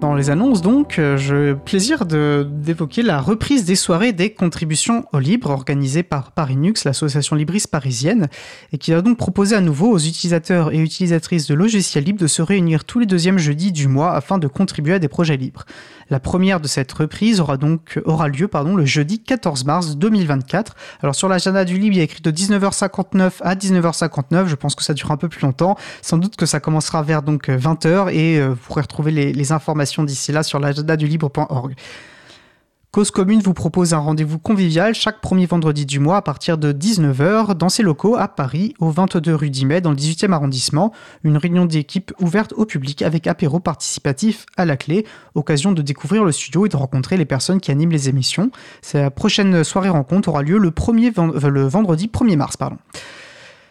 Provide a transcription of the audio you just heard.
Dans les annonces donc, euh, j'ai plaisir d'évoquer la reprise des soirées des contributions au libre organisées par Parinux, l'association libriste parisienne, et qui a donc proposé à nouveau aux utilisateurs et utilisatrices de logiciels libres de se réunir tous les deuxièmes jeudis du mois afin de contribuer à des projets libres. La première de cette reprise aura donc aura lieu pardon, le jeudi 14 mars 2024. Alors sur l'agenda du libre, il y a écrit de 19h59 à 19h59. Je pense que ça dure un peu plus longtemps. Sans doute que ça commencera vers donc 20h et euh, vous pourrez retrouver les, informations d'ici là sur l'agenda du libre.org. Cause Commune vous propose un rendez-vous convivial chaque premier vendredi du mois à partir de 19h dans ses locaux à Paris, au 22 rue d'Imet, dans le 18e arrondissement. Une réunion d'équipe ouverte au public avec apéro participatif à la clé, occasion de découvrir le studio et de rencontrer les personnes qui animent les émissions. Sa prochaine soirée rencontre aura lieu le, le vendredi 1er mars. Pardon.